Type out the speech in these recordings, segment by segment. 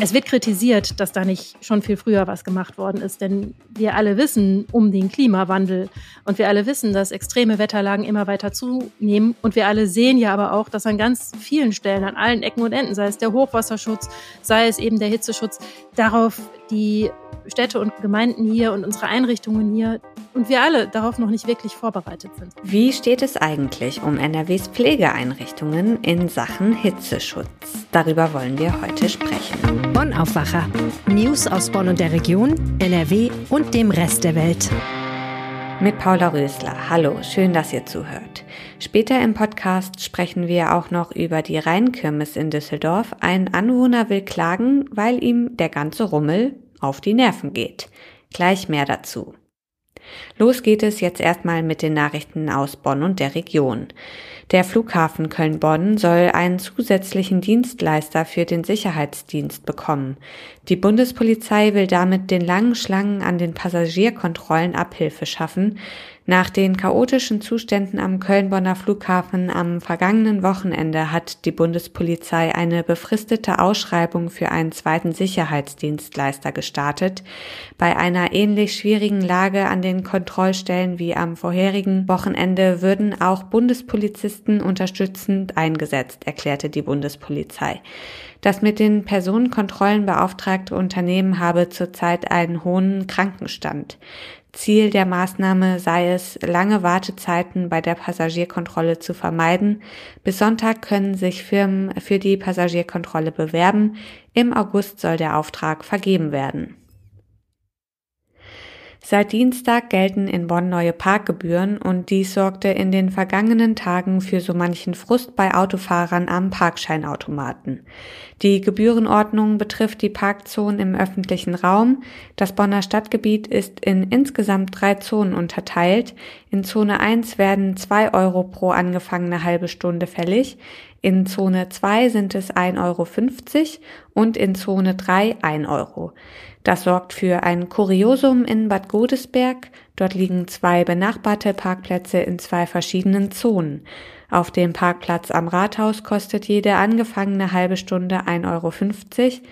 Es wird kritisiert, dass da nicht schon viel früher was gemacht worden ist, denn wir alle wissen um den Klimawandel und wir alle wissen, dass extreme Wetterlagen immer weiter zunehmen und wir alle sehen ja aber auch, dass an ganz vielen Stellen, an allen Ecken und Enden, sei es der Hochwasserschutz, sei es eben der Hitzeschutz, darauf die Städte und Gemeinden hier und unsere Einrichtungen hier und wir alle darauf noch nicht wirklich vorbereitet sind. Wie steht es eigentlich um NRWs Pflegeeinrichtungen in Sachen Hitzeschutz? Darüber wollen wir heute sprechen. Bonn Aufwacher. News aus Bonn und der Region, NRW und dem Rest der Welt. Mit Paula Rösler. Hallo, schön, dass ihr zuhört. Später im Podcast sprechen wir auch noch über die Rheinkirmes in Düsseldorf. Ein Anwohner will klagen, weil ihm der ganze Rummel auf die Nerven geht. Gleich mehr dazu. Los geht es jetzt erstmal mit den Nachrichten aus Bonn und der Region. Der Flughafen Köln-Bonn soll einen zusätzlichen Dienstleister für den Sicherheitsdienst bekommen. Die Bundespolizei will damit den langen Schlangen an den Passagierkontrollen Abhilfe schaffen. Nach den chaotischen Zuständen am Köln-Bonner Flughafen am vergangenen Wochenende hat die Bundespolizei eine befristete Ausschreibung für einen zweiten Sicherheitsdienstleister gestartet. Bei einer ähnlich schwierigen Lage an den Kontrollstellen wie am vorherigen Wochenende würden auch Bundespolizisten unterstützend eingesetzt, erklärte die Bundespolizei. Das mit den Personenkontrollen beauftragte Unternehmen habe zurzeit einen hohen Krankenstand. Ziel der Maßnahme sei es, lange Wartezeiten bei der Passagierkontrolle zu vermeiden. Bis Sonntag können sich Firmen für die Passagierkontrolle bewerben. Im August soll der Auftrag vergeben werden. Seit Dienstag gelten in Bonn neue Parkgebühren und dies sorgte in den vergangenen Tagen für so manchen Frust bei Autofahrern am Parkscheinautomaten. Die Gebührenordnung betrifft die Parkzonen im öffentlichen Raum. Das Bonner Stadtgebiet ist in insgesamt drei Zonen unterteilt. In Zone 1 werden zwei Euro pro angefangene halbe Stunde fällig. In Zone 2 sind es 1,50 Euro und in Zone 3 1 Euro. Das sorgt für ein Kuriosum in Bad Godesberg. Dort liegen zwei benachbarte Parkplätze in zwei verschiedenen Zonen. Auf dem Parkplatz am Rathaus kostet jede angefangene halbe Stunde 1,50 Euro.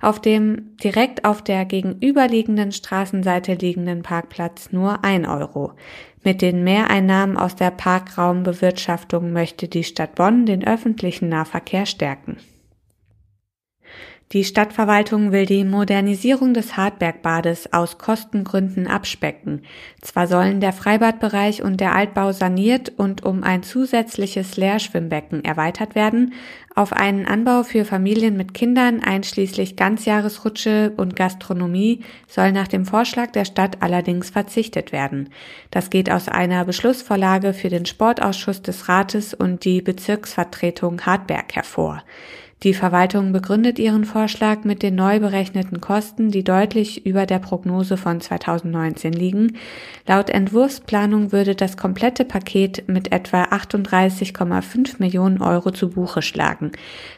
Auf dem direkt auf der gegenüberliegenden Straßenseite liegenden Parkplatz nur 1 Euro. Mit den Mehreinnahmen aus der Parkraumbewirtschaftung möchte die Stadt Bonn den öffentlichen Nahverkehr stärken. Die Stadtverwaltung will die Modernisierung des Hartbergbades aus Kostengründen abspecken. Zwar sollen der Freibadbereich und der Altbau saniert und um ein zusätzliches Leerschwimmbecken erweitert werden, auf einen Anbau für Familien mit Kindern einschließlich Ganzjahresrutsche und Gastronomie soll nach dem Vorschlag der Stadt allerdings verzichtet werden. Das geht aus einer Beschlussvorlage für den Sportausschuss des Rates und die Bezirksvertretung Hartberg hervor. Die Verwaltung begründet ihren Vorschlag mit den neu berechneten Kosten, die deutlich über der Prognose von 2019 liegen. Laut Entwurfsplanung würde das komplette Paket mit etwa 38,5 Millionen Euro zu Buche schlagen.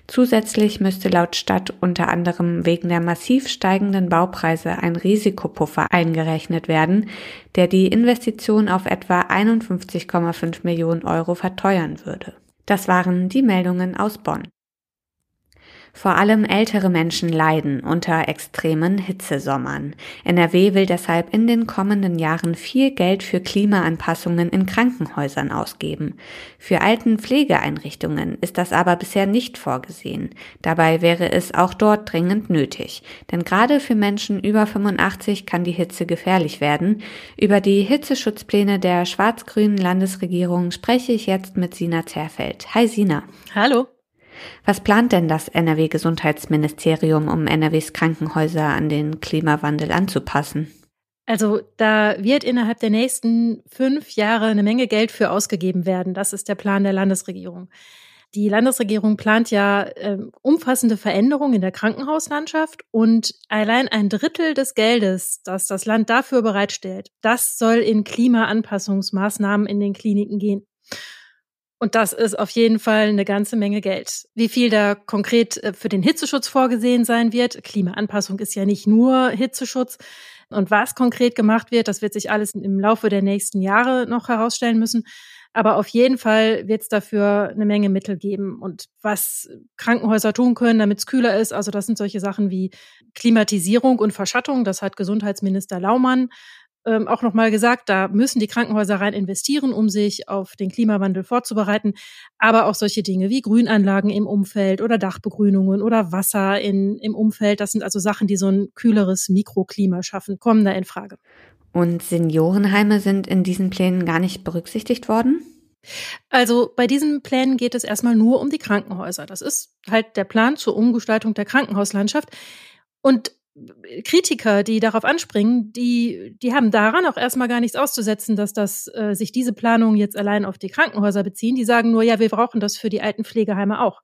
Zusätzlich müsste laut Stadt unter anderem wegen der massiv steigenden Baupreise ein Risikopuffer eingerechnet werden, der die Investition auf etwa 51,5 Millionen Euro verteuern würde. Das waren die Meldungen aus Bonn. Vor allem ältere Menschen leiden unter extremen Hitzesommern. NRW will deshalb in den kommenden Jahren viel Geld für Klimaanpassungen in Krankenhäusern ausgeben. Für Altenpflegeeinrichtungen ist das aber bisher nicht vorgesehen. Dabei wäre es auch dort dringend nötig. Denn gerade für Menschen über 85 kann die Hitze gefährlich werden. Über die Hitzeschutzpläne der schwarz-grünen Landesregierung spreche ich jetzt mit Sina Zerfeld. Hi Sina. Hallo. Was plant denn das NRW-Gesundheitsministerium, um NRWs Krankenhäuser an den Klimawandel anzupassen? Also da wird innerhalb der nächsten fünf Jahre eine Menge Geld für ausgegeben werden. Das ist der Plan der Landesregierung. Die Landesregierung plant ja äh, umfassende Veränderungen in der Krankenhauslandschaft und allein ein Drittel des Geldes, das das Land dafür bereitstellt, das soll in Klimaanpassungsmaßnahmen in den Kliniken gehen. Und das ist auf jeden Fall eine ganze Menge Geld. Wie viel da konkret äh, für den Hitzeschutz vorgesehen sein wird, Klimaanpassung ist ja nicht nur Hitzeschutz. Und was konkret gemacht wird, das wird sich alles im Laufe der nächsten Jahre noch herausstellen müssen. Aber auf jeden Fall wird es dafür eine Menge Mittel geben. Und was Krankenhäuser tun können, damit es kühler ist, also das sind solche Sachen wie Klimatisierung und Verschattung. Das hat Gesundheitsminister Laumann ähm, auch nochmal gesagt, da müssen die Krankenhäuser rein investieren, um sich auf den Klimawandel vorzubereiten. Aber auch solche Dinge wie Grünanlagen im Umfeld oder Dachbegrünungen oder Wasser in, im Umfeld, das sind also Sachen, die so ein kühleres Mikroklima schaffen, kommen da in Frage. Und Seniorenheime sind in diesen Plänen gar nicht berücksichtigt worden? Also bei diesen Plänen geht es erstmal nur um die Krankenhäuser. Das ist halt der Plan zur Umgestaltung der Krankenhauslandschaft. Und Kritiker, die darauf anspringen, die, die haben daran auch erstmal gar nichts auszusetzen, dass das äh, sich diese Planungen jetzt allein auf die Krankenhäuser beziehen. Die sagen nur, ja, wir brauchen das für die alten Pflegeheime auch.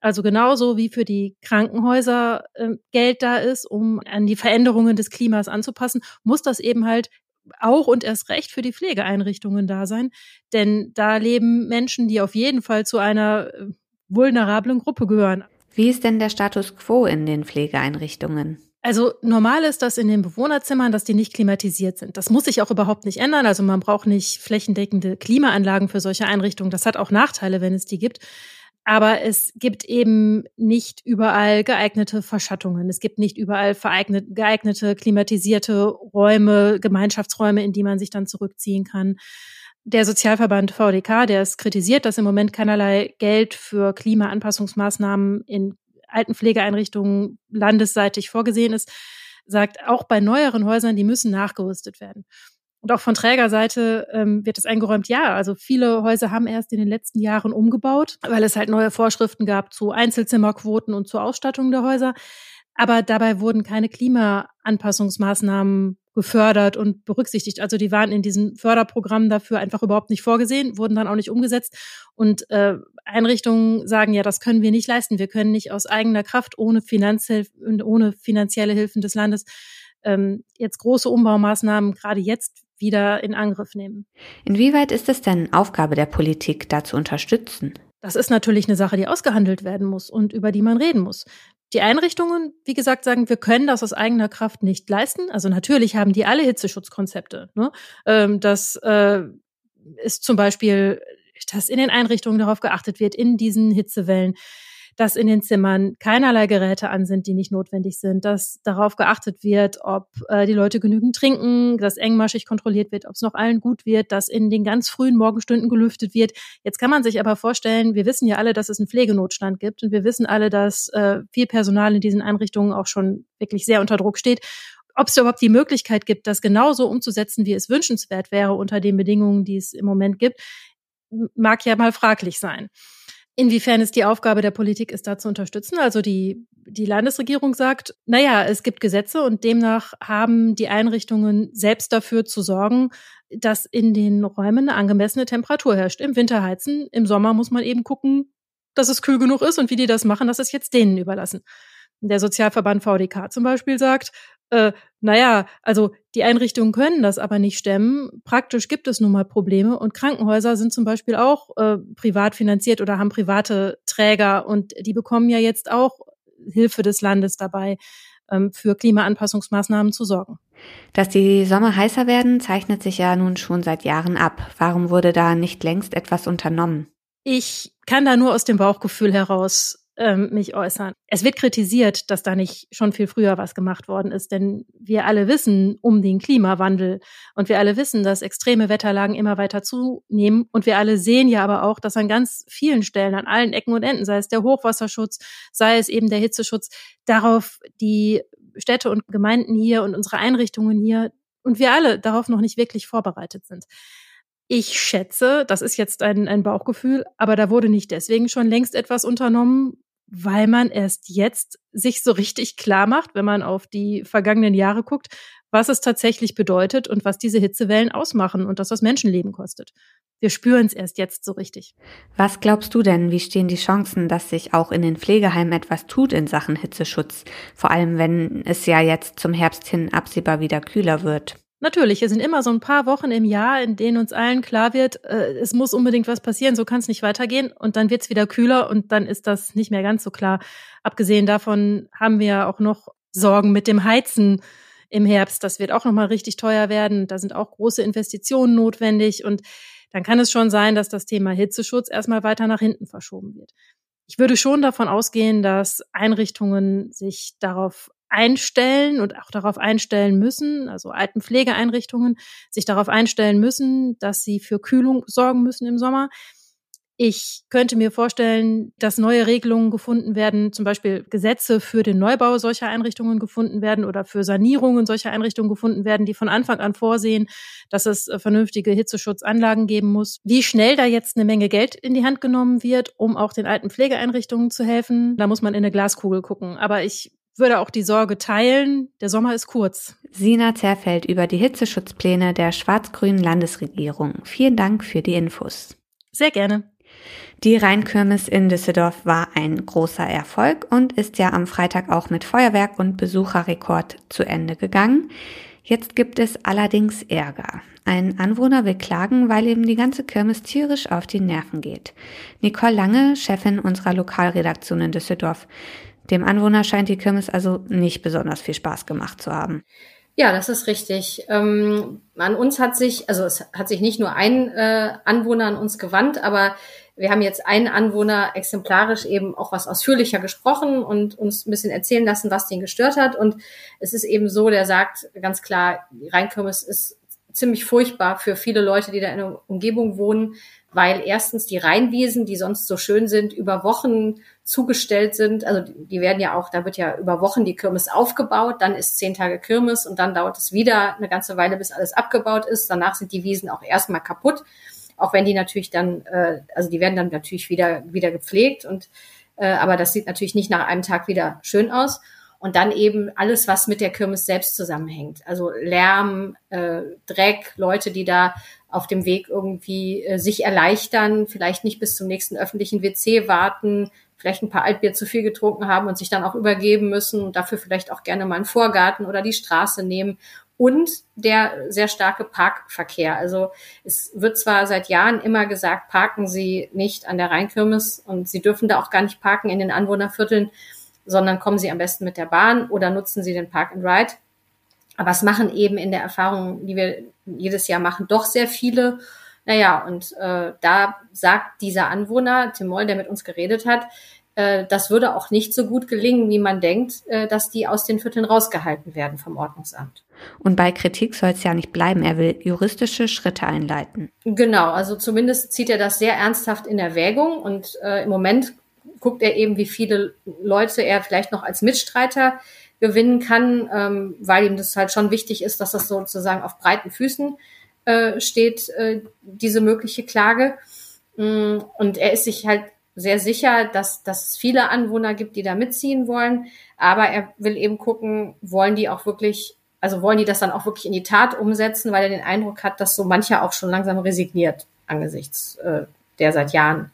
Also genauso wie für die Krankenhäuser äh, Geld da ist, um an die Veränderungen des Klimas anzupassen, muss das eben halt auch und erst recht für die Pflegeeinrichtungen da sein. Denn da leben Menschen, die auf jeden Fall zu einer äh, vulnerablen Gruppe gehören. Wie ist denn der Status quo in den Pflegeeinrichtungen? Also normal ist das in den Bewohnerzimmern, dass die nicht klimatisiert sind. Das muss sich auch überhaupt nicht ändern. Also man braucht nicht flächendeckende Klimaanlagen für solche Einrichtungen. Das hat auch Nachteile, wenn es die gibt. Aber es gibt eben nicht überall geeignete Verschattungen. Es gibt nicht überall geeignete klimatisierte Räume, Gemeinschaftsräume, in die man sich dann zurückziehen kann. Der Sozialverband VDK, der es kritisiert, dass im Moment keinerlei Geld für Klimaanpassungsmaßnahmen in Altenpflegeeinrichtungen landesseitig vorgesehen ist, sagt, auch bei neueren Häusern, die müssen nachgerüstet werden. Und auch von Trägerseite ähm, wird es eingeräumt, ja, also viele Häuser haben erst in den letzten Jahren umgebaut, weil es halt neue Vorschriften gab zu Einzelzimmerquoten und zur Ausstattung der Häuser. Aber dabei wurden keine Klimaanpassungsmaßnahmen gefördert und berücksichtigt. Also die waren in diesem Förderprogramm dafür einfach überhaupt nicht vorgesehen, wurden dann auch nicht umgesetzt. Und äh, Einrichtungen sagen, ja, das können wir nicht leisten. Wir können nicht aus eigener Kraft ohne, Finanzhilfe, ohne finanzielle Hilfen des Landes ähm, jetzt große Umbaumaßnahmen gerade jetzt wieder in Angriff nehmen. Inwieweit ist es denn Aufgabe der Politik, da zu unterstützen? Das ist natürlich eine Sache, die ausgehandelt werden muss und über die man reden muss. Die Einrichtungen, wie gesagt, sagen, wir können das aus eigener Kraft nicht leisten. Also natürlich haben die alle Hitzeschutzkonzepte. Ne? Ähm, das äh, ist zum Beispiel, dass in den Einrichtungen darauf geachtet wird, in diesen Hitzewellen, dass in den Zimmern keinerlei Geräte an sind, die nicht notwendig sind, dass darauf geachtet wird, ob äh, die Leute genügend trinken, dass engmaschig kontrolliert wird, ob es noch allen gut wird, dass in den ganz frühen Morgenstunden gelüftet wird. Jetzt kann man sich aber vorstellen, wir wissen ja alle, dass es einen Pflegenotstand gibt und wir wissen alle, dass äh, viel Personal in diesen Einrichtungen auch schon wirklich sehr unter Druck steht ob es überhaupt die Möglichkeit gibt, das genauso umzusetzen, wie es wünschenswert wäre unter den Bedingungen, die es im Moment gibt, mag ja mal fraglich sein. Inwiefern es die Aufgabe der Politik ist, da zu unterstützen? Also die, die Landesregierung sagt, naja, es gibt Gesetze und demnach haben die Einrichtungen selbst dafür zu sorgen, dass in den Räumen eine angemessene Temperatur herrscht. Im Winter heizen, im Sommer muss man eben gucken, dass es kühl genug ist und wie die das machen, das ist jetzt denen überlassen. Der Sozialverband VDK zum Beispiel sagt, äh, naja, also die Einrichtungen können das aber nicht stemmen. Praktisch gibt es nun mal Probleme und Krankenhäuser sind zum Beispiel auch äh, privat finanziert oder haben private Träger und die bekommen ja jetzt auch Hilfe des Landes dabei, ähm, für Klimaanpassungsmaßnahmen zu sorgen. Dass die Sommer heißer werden, zeichnet sich ja nun schon seit Jahren ab. Warum wurde da nicht längst etwas unternommen? Ich kann da nur aus dem Bauchgefühl heraus ähm, mich äußern. Es wird kritisiert, dass da nicht schon viel früher was gemacht worden ist, denn wir alle wissen um den Klimawandel und wir alle wissen, dass extreme Wetterlagen immer weiter zunehmen und wir alle sehen ja aber auch, dass an ganz vielen Stellen, an allen Ecken und Enden, sei es der Hochwasserschutz, sei es eben der Hitzeschutz, darauf die Städte und Gemeinden hier und unsere Einrichtungen hier und wir alle darauf noch nicht wirklich vorbereitet sind. Ich schätze, das ist jetzt ein, ein Bauchgefühl, aber da wurde nicht deswegen schon längst etwas unternommen, weil man erst jetzt sich so richtig klar macht, wenn man auf die vergangenen Jahre guckt, was es tatsächlich bedeutet und was diese Hitzewellen ausmachen und dass das Menschenleben kostet. Wir spüren es erst jetzt so richtig. Was glaubst du denn, wie stehen die Chancen, dass sich auch in den Pflegeheimen etwas tut in Sachen Hitzeschutz? Vor allem, wenn es ja jetzt zum Herbst hin absehbar wieder kühler wird. Natürlich, es sind immer so ein paar Wochen im Jahr, in denen uns allen klar wird, äh, es muss unbedingt was passieren, so kann es nicht weitergehen. Und dann wird es wieder kühler und dann ist das nicht mehr ganz so klar. Abgesehen davon haben wir auch noch Sorgen mit dem Heizen im Herbst. Das wird auch nochmal richtig teuer werden. Da sind auch große Investitionen notwendig. Und dann kann es schon sein, dass das Thema Hitzeschutz erstmal weiter nach hinten verschoben wird. Ich würde schon davon ausgehen, dass Einrichtungen sich darauf einstellen und auch darauf einstellen müssen, also Altenpflegeeinrichtungen sich darauf einstellen müssen, dass sie für Kühlung sorgen müssen im Sommer. Ich könnte mir vorstellen, dass neue Regelungen gefunden werden, zum Beispiel Gesetze für den Neubau solcher Einrichtungen gefunden werden oder für Sanierungen solcher Einrichtungen gefunden werden, die von Anfang an vorsehen, dass es äh, vernünftige Hitzeschutzanlagen geben muss. Wie schnell da jetzt eine Menge Geld in die Hand genommen wird, um auch den alten Pflegeeinrichtungen zu helfen, da muss man in eine Glaskugel gucken. Aber ich würde auch die Sorge teilen, der Sommer ist kurz. Sina Zerfeld über die Hitzeschutzpläne der schwarz-grünen Landesregierung. Vielen Dank für die Infos. Sehr gerne. Die Rheinkirmes in Düsseldorf war ein großer Erfolg und ist ja am Freitag auch mit Feuerwerk und Besucherrekord zu Ende gegangen. Jetzt gibt es allerdings Ärger. Ein Anwohner will klagen, weil ihm die ganze Kirmes tierisch auf die Nerven geht. Nicole Lange, Chefin unserer Lokalredaktion in Düsseldorf. Dem Anwohner scheint die Kirmes also nicht besonders viel Spaß gemacht zu haben. Ja, das ist richtig. Ähm, an uns hat sich, also es hat sich nicht nur ein äh, Anwohner an uns gewandt, aber wir haben jetzt einen Anwohner exemplarisch eben auch was ausführlicher gesprochen und uns ein bisschen erzählen lassen, was den gestört hat. Und es ist eben so, der sagt ganz klar, die Rheinkirmes ist ziemlich furchtbar für viele Leute, die da in der Umgebung wohnen, weil erstens die Rheinwiesen, die sonst so schön sind, über Wochen zugestellt sind. Also die werden ja auch, da wird ja über Wochen die Kirmes aufgebaut, dann ist zehn Tage Kirmes und dann dauert es wieder eine ganze Weile, bis alles abgebaut ist. Danach sind die Wiesen auch erstmal kaputt auch wenn die natürlich dann, äh, also die werden dann natürlich wieder, wieder gepflegt und äh, aber das sieht natürlich nicht nach einem Tag wieder schön aus. Und dann eben alles, was mit der Kirmes selbst zusammenhängt. Also Lärm, äh, Dreck, Leute, die da auf dem Weg irgendwie äh, sich erleichtern, vielleicht nicht bis zum nächsten öffentlichen WC warten, vielleicht ein paar Altbier zu viel getrunken haben und sich dann auch übergeben müssen und dafür vielleicht auch gerne mal einen Vorgarten oder die Straße nehmen und der sehr starke Parkverkehr. Also es wird zwar seit Jahren immer gesagt, parken Sie nicht an der Rheinkirmes und Sie dürfen da auch gar nicht parken in den Anwohnervierteln, sondern kommen Sie am besten mit der Bahn oder nutzen Sie den Park and Ride. Aber es machen eben in der Erfahrung, die wir jedes Jahr machen, doch sehr viele. Naja, und äh, da sagt dieser Anwohner, Tim Moll, der mit uns geredet hat, äh, das würde auch nicht so gut gelingen, wie man denkt, äh, dass die aus den Vierteln rausgehalten werden vom Ordnungsamt. Und bei Kritik soll es ja nicht bleiben. Er will juristische Schritte einleiten. Genau, also zumindest zieht er das sehr ernsthaft in Erwägung und äh, im Moment guckt er eben, wie viele Leute er vielleicht noch als Mitstreiter gewinnen kann, ähm, weil ihm das halt schon wichtig ist, dass das sozusagen auf breiten Füßen äh, steht, äh, diese mögliche Klage. Mm, und er ist sich halt sehr sicher, dass, dass es viele Anwohner gibt, die da mitziehen wollen. Aber er will eben gucken, wollen die auch wirklich, also wollen die das dann auch wirklich in die Tat umsetzen, weil er den Eindruck hat, dass so mancher auch schon langsam resigniert angesichts äh, der seit Jahren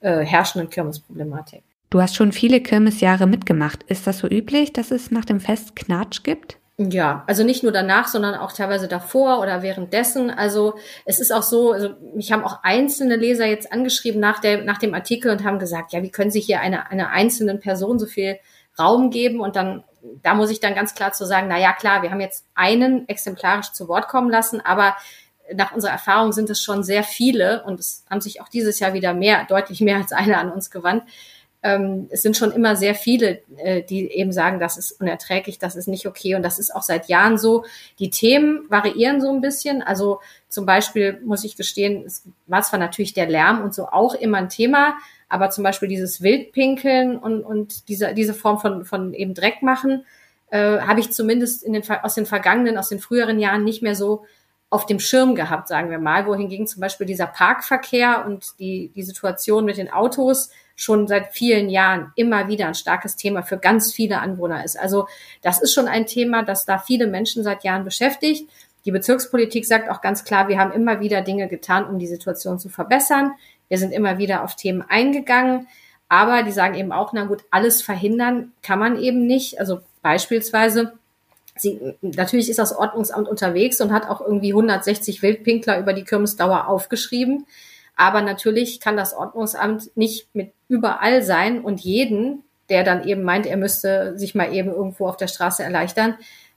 äh, herrschenden Kirmesproblematik. Du hast schon viele Kirmesjahre mitgemacht. Ist das so üblich, dass es nach dem Fest Knatsch gibt? Ja, also nicht nur danach, sondern auch teilweise davor oder währenddessen. Also es ist auch so, also mich haben auch einzelne Leser jetzt angeschrieben nach, der, nach dem Artikel und haben gesagt, ja, wie können Sie hier einer eine einzelnen Person so viel Raum geben? Und dann, da muss ich dann ganz klar zu sagen, na ja, klar, wir haben jetzt einen exemplarisch zu Wort kommen lassen, aber nach unserer Erfahrung sind es schon sehr viele und es haben sich auch dieses Jahr wieder mehr, deutlich mehr als einer an uns gewandt ähm, es sind schon immer sehr viele, äh, die eben sagen, das ist unerträglich, das ist nicht okay. Und das ist auch seit Jahren so. Die Themen variieren so ein bisschen. Also zum Beispiel muss ich gestehen, es war zwar natürlich der Lärm und so auch immer ein Thema, aber zum Beispiel dieses Wildpinkeln und, und diese, diese Form von, von eben Dreck machen, äh, habe ich zumindest in den, aus den vergangenen, aus den früheren Jahren nicht mehr so auf dem Schirm gehabt, sagen wir mal, wohingegen zum Beispiel dieser Parkverkehr und die, die Situation mit den Autos schon seit vielen Jahren immer wieder ein starkes Thema für ganz viele Anwohner ist. Also das ist schon ein Thema, das da viele Menschen seit Jahren beschäftigt. Die Bezirkspolitik sagt auch ganz klar, wir haben immer wieder Dinge getan, um die Situation zu verbessern. Wir sind immer wieder auf Themen eingegangen. Aber die sagen eben auch, na gut, alles verhindern kann man eben nicht. Also beispielsweise, sie, natürlich ist das Ordnungsamt unterwegs und hat auch irgendwie 160 Wildpinkler über die Kirmesdauer aufgeschrieben. Aber natürlich kann das Ordnungsamt nicht mit überall sein und jeden, der dann eben meint, er müsste sich mal eben irgendwo auf der Straße erleichtern,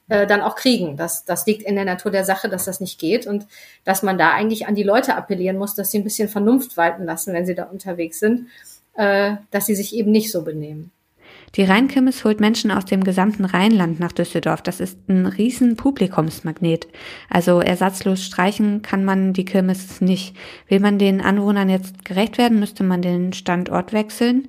äh, dann auch kriegen. Das, das liegt in der Natur der Sache, dass das nicht geht und dass man da eigentlich an die Leute appellieren muss, dass sie ein bisschen Vernunft walten lassen, wenn sie da unterwegs sind, äh, dass sie sich eben nicht so benehmen. Die Rheinkirmes holt Menschen aus dem gesamten Rheinland nach Düsseldorf. Das ist ein riesen Publikumsmagnet. Also ersatzlos streichen kann man die Kirmes nicht. Will man den Anwohnern jetzt gerecht werden, müsste man den Standort wechseln.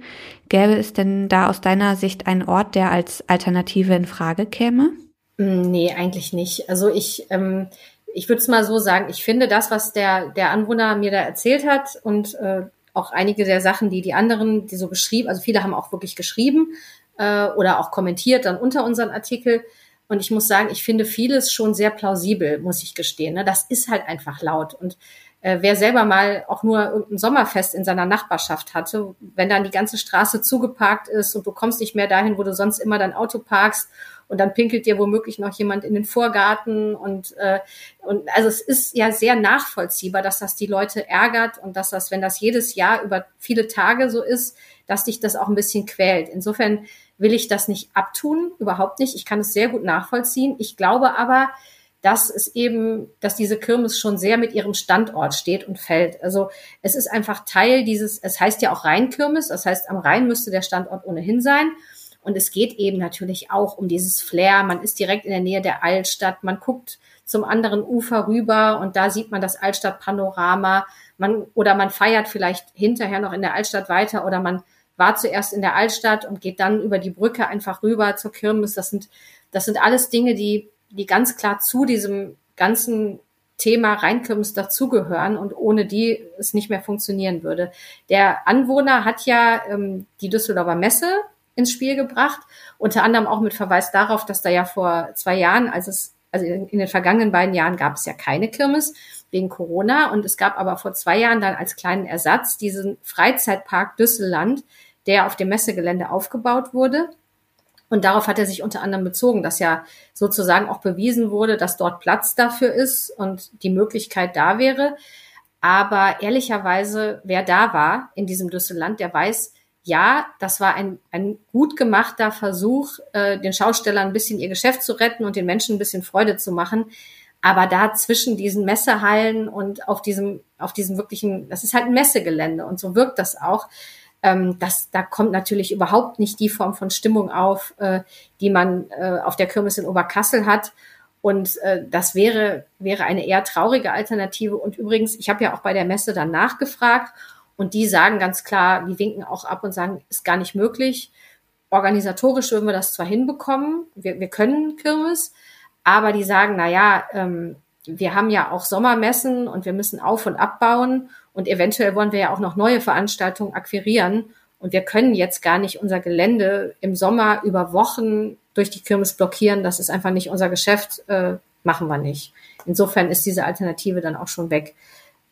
Gäbe es denn da aus deiner Sicht einen Ort, der als Alternative in Frage käme? Mm, nee, eigentlich nicht. Also ich, ähm, ich würde es mal so sagen, ich finde das, was der, der Anwohner mir da erzählt hat und äh, auch einige der Sachen, die die anderen, die so geschrieben, also viele haben auch wirklich geschrieben äh, oder auch kommentiert dann unter unseren Artikel. Und ich muss sagen, ich finde vieles schon sehr plausibel, muss ich gestehen. Ne? Das ist halt einfach laut. Und äh, wer selber mal auch nur irgendein Sommerfest in seiner Nachbarschaft hatte, wenn dann die ganze Straße zugeparkt ist und du kommst nicht mehr dahin, wo du sonst immer dein Auto parkst und dann pinkelt dir womöglich noch jemand in den Vorgarten und äh, und also es ist ja sehr nachvollziehbar, dass das die Leute ärgert und dass das, wenn das jedes Jahr über viele Tage so ist, dass dich das auch ein bisschen quält. Insofern will ich das nicht abtun, überhaupt nicht. Ich kann es sehr gut nachvollziehen. Ich glaube aber, dass es eben, dass diese Kirmes schon sehr mit ihrem Standort steht und fällt. Also es ist einfach Teil dieses, es heißt ja auch Rheinkirmes, das heißt am Rhein müsste der Standort ohnehin sein. Und es geht eben natürlich auch um dieses Flair. Man ist direkt in der Nähe der Altstadt. Man guckt zum anderen Ufer rüber und da sieht man das Altstadtpanorama. Man, oder man feiert vielleicht hinterher noch in der Altstadt weiter oder man war zuerst in der Altstadt und geht dann über die Brücke einfach rüber zur Kirmes. Das sind, das sind alles Dinge, die, die ganz klar zu diesem ganzen Thema Rheinkirmes dazugehören und ohne die es nicht mehr funktionieren würde. Der Anwohner hat ja ähm, die Düsseldorfer Messe ins Spiel gebracht. Unter anderem auch mit Verweis darauf, dass da ja vor zwei Jahren, als es, also in den vergangenen beiden Jahren gab es ja keine Kirmes wegen Corona und es gab aber vor zwei Jahren dann als kleinen Ersatz diesen Freizeitpark Düsseland, der auf dem Messegelände aufgebaut wurde. Und darauf hat er sich unter anderem bezogen, dass ja sozusagen auch bewiesen wurde, dass dort Platz dafür ist und die Möglichkeit da wäre. Aber ehrlicherweise, wer da war in diesem Düsseland, der weiß, ja, das war ein, ein gut gemachter Versuch, äh, den Schaustellern ein bisschen ihr Geschäft zu retten und den Menschen ein bisschen Freude zu machen. Aber da zwischen diesen Messehallen und auf diesem, auf diesem wirklichen, das ist halt ein Messegelände und so wirkt das auch. Ähm, das, da kommt natürlich überhaupt nicht die Form von Stimmung auf, äh, die man äh, auf der Kirmes in Oberkassel hat. Und äh, das wäre, wäre eine eher traurige Alternative. Und übrigens, ich habe ja auch bei der Messe dann nachgefragt und die sagen ganz klar, die winken auch ab und sagen, ist gar nicht möglich. Organisatorisch würden wir das zwar hinbekommen, wir, wir können Kirmes, aber die sagen, na ja, ähm, wir haben ja auch Sommermessen und wir müssen auf und abbauen und eventuell wollen wir ja auch noch neue Veranstaltungen akquirieren und wir können jetzt gar nicht unser Gelände im Sommer über Wochen durch die Kirmes blockieren. Das ist einfach nicht unser Geschäft, äh, machen wir nicht. Insofern ist diese Alternative dann auch schon weg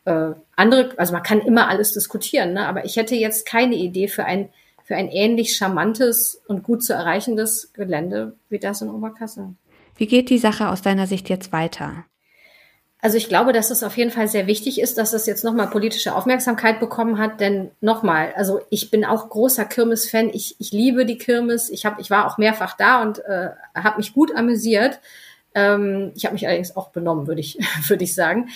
äh, andere, also man kann immer alles diskutieren, ne? aber ich hätte jetzt keine Idee für ein, für ein ähnlich charmantes und gut zu erreichendes Gelände wie das in Oberkassel. Wie geht die Sache aus deiner Sicht jetzt weiter? Also ich glaube, dass es auf jeden Fall sehr wichtig ist, dass es jetzt nochmal politische Aufmerksamkeit bekommen hat, denn nochmal, also ich bin auch großer Kirmes-Fan, ich, ich liebe die Kirmes, ich, hab, ich war auch mehrfach da und äh, habe mich gut amüsiert. Ähm, ich habe mich allerdings auch benommen, würde ich, würde ich sagen.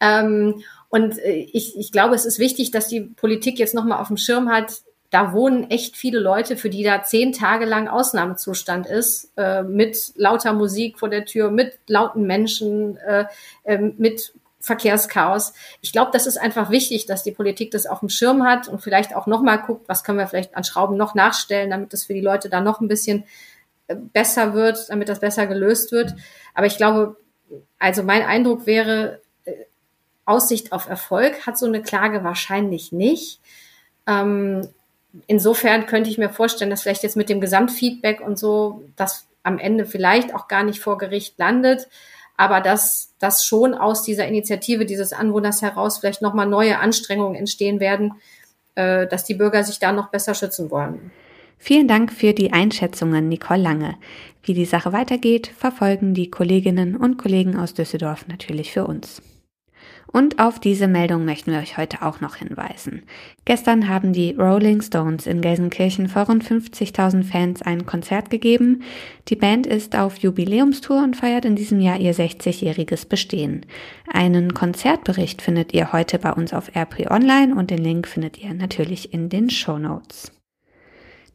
Ähm, und äh, ich, ich glaube, es ist wichtig, dass die Politik jetzt nochmal auf dem Schirm hat, da wohnen echt viele Leute, für die da zehn Tage lang Ausnahmezustand ist, äh, mit lauter Musik vor der Tür, mit lauten Menschen, äh, äh, mit Verkehrschaos. Ich glaube, das ist einfach wichtig, dass die Politik das auf dem Schirm hat und vielleicht auch nochmal guckt, was können wir vielleicht an Schrauben noch nachstellen, damit das für die Leute da noch ein bisschen äh, besser wird, damit das besser gelöst wird. Aber ich glaube, also mein Eindruck wäre, Aussicht auf Erfolg hat so eine Klage wahrscheinlich nicht. Ähm, insofern könnte ich mir vorstellen, dass vielleicht jetzt mit dem Gesamtfeedback und so, das am Ende vielleicht auch gar nicht vor Gericht landet, aber dass, dass schon aus dieser Initiative dieses Anwohners heraus vielleicht nochmal neue Anstrengungen entstehen werden, äh, dass die Bürger sich da noch besser schützen wollen. Vielen Dank für die Einschätzungen, Nicole Lange. Wie die Sache weitergeht, verfolgen die Kolleginnen und Kollegen aus Düsseldorf natürlich für uns. Und auf diese Meldung möchten wir euch heute auch noch hinweisen. Gestern haben die Rolling Stones in Gelsenkirchen vor rund 50.000 Fans ein Konzert gegeben. Die Band ist auf Jubiläumstour und feiert in diesem Jahr ihr 60-jähriges Bestehen. Einen Konzertbericht findet ihr heute bei uns auf RP Online und den Link findet ihr natürlich in den Show Notes.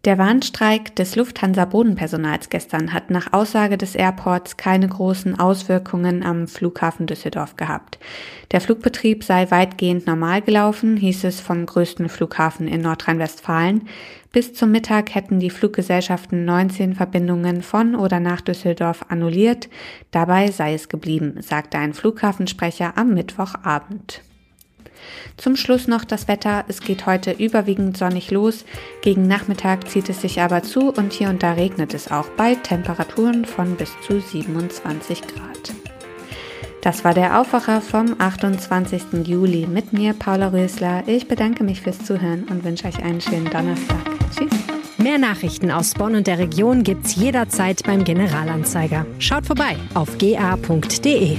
Der Warnstreik des Lufthansa-Bodenpersonals gestern hat nach Aussage des Airports keine großen Auswirkungen am Flughafen Düsseldorf gehabt. Der Flugbetrieb sei weitgehend normal gelaufen, hieß es vom größten Flughafen in Nordrhein-Westfalen. Bis zum Mittag hätten die Fluggesellschaften 19 Verbindungen von oder nach Düsseldorf annulliert. Dabei sei es geblieben, sagte ein Flughafensprecher am Mittwochabend. Zum Schluss noch das Wetter. Es geht heute überwiegend sonnig los. Gegen Nachmittag zieht es sich aber zu und hier und da regnet es auch bei Temperaturen von bis zu 27 Grad. Das war der Aufwacher vom 28. Juli mit mir, Paula Rösler. Ich bedanke mich fürs Zuhören und wünsche euch einen schönen Donnerstag. Tschüss. Mehr Nachrichten aus Bonn und der Region gibt's jederzeit beim Generalanzeiger. Schaut vorbei auf ga.de.